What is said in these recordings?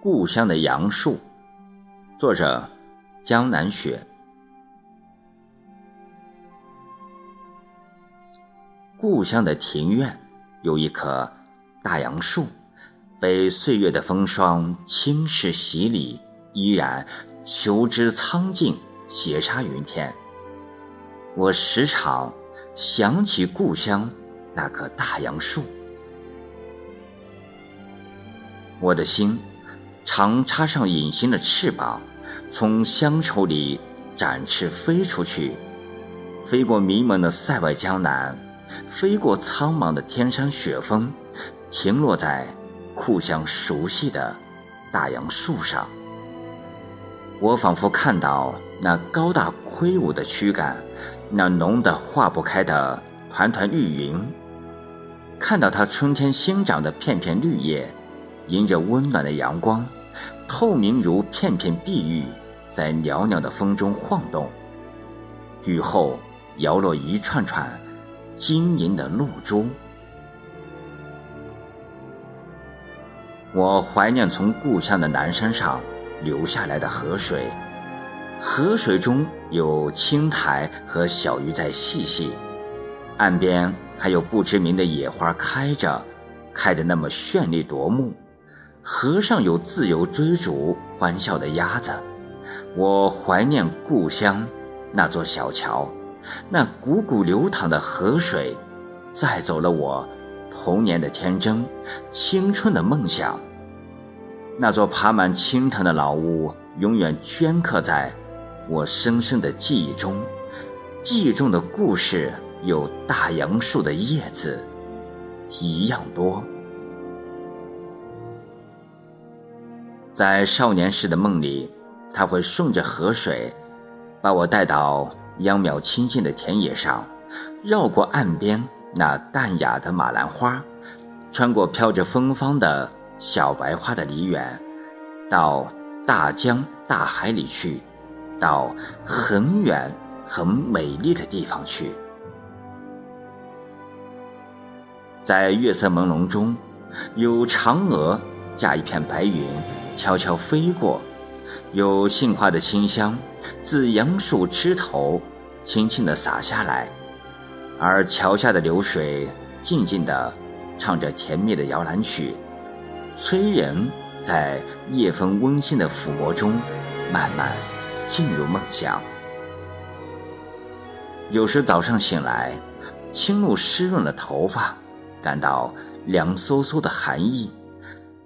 故乡的杨树，作者江南雪。故乡的庭院有一棵大杨树，被岁月的风霜侵蚀洗礼，依然秋枝苍劲，斜插云天。我时常想起故乡那棵大杨树，我的心。常插上隐形的翅膀，从乡愁里展翅飞出去，飞过迷蒙的塞外江南，飞过苍茫的天山雪峰，停落在故乡熟悉的大杨树上。我仿佛看到那高大魁梧的躯干，那浓得化不开的团团绿云，看到它春天新长的片片绿叶，迎着温暖的阳光。透明如片片碧玉，在袅袅的风中晃动。雨后摇落一串串晶莹的露珠。我怀念从故乡的南山上流下来的河水，河水中有青苔和小鱼在嬉戏，岸边还有不知名的野花开着，开得那么绚丽夺目。河上有自由追逐欢笑的鸭子，我怀念故乡那座小桥，那汩汩流淌的河水，载走了我童年的天真，青春的梦想。那座爬满青藤的老屋，永远镌刻在我深深的记忆中，记忆中的故事有大杨树的叶子一样多。在少年时的梦里，他会顺着河水，把我带到秧苗青青的田野上，绕过岸边那淡雅的马兰花，穿过飘着芬芳的小白花的梨园，到大江大海里去，到很远很美丽的地方去。在月色朦胧中，有嫦娥驾一片白云。悄悄飞过，有杏花的清香自杨树枝头轻轻地洒下来，而桥下的流水静静地唱着甜蜜的摇篮曲，催人在夜风温馨的抚摸中慢慢进入梦乡。有时早上醒来，轻露湿润了头发，感到凉飕飕的寒意，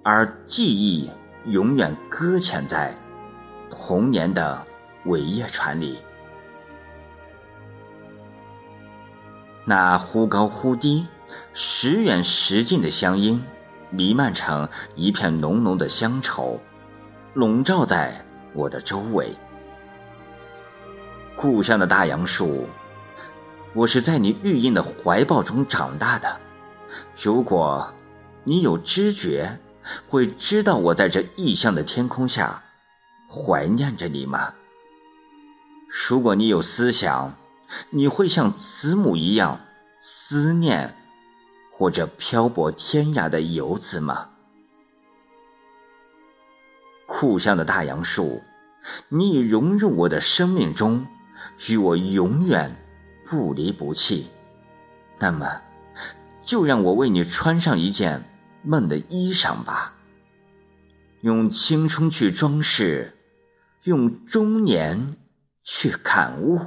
而记忆。永远搁浅在童年的苇叶船里，那忽高忽低、时远时近的乡音，弥漫成一片浓浓的乡愁，笼罩在我的周围。故乡的大杨树，我是在你绿荫的怀抱中长大的。如果你有知觉。会知道我在这异乡的天空下怀念着你吗？如果你有思想，你会像慈母一样思念或者漂泊天涯的游子吗？故乡的大杨树，你已融入我的生命中，与我永远不离不弃。那么，就让我为你穿上一件。梦的衣裳吧，用青春去装饰，用中年去感悟。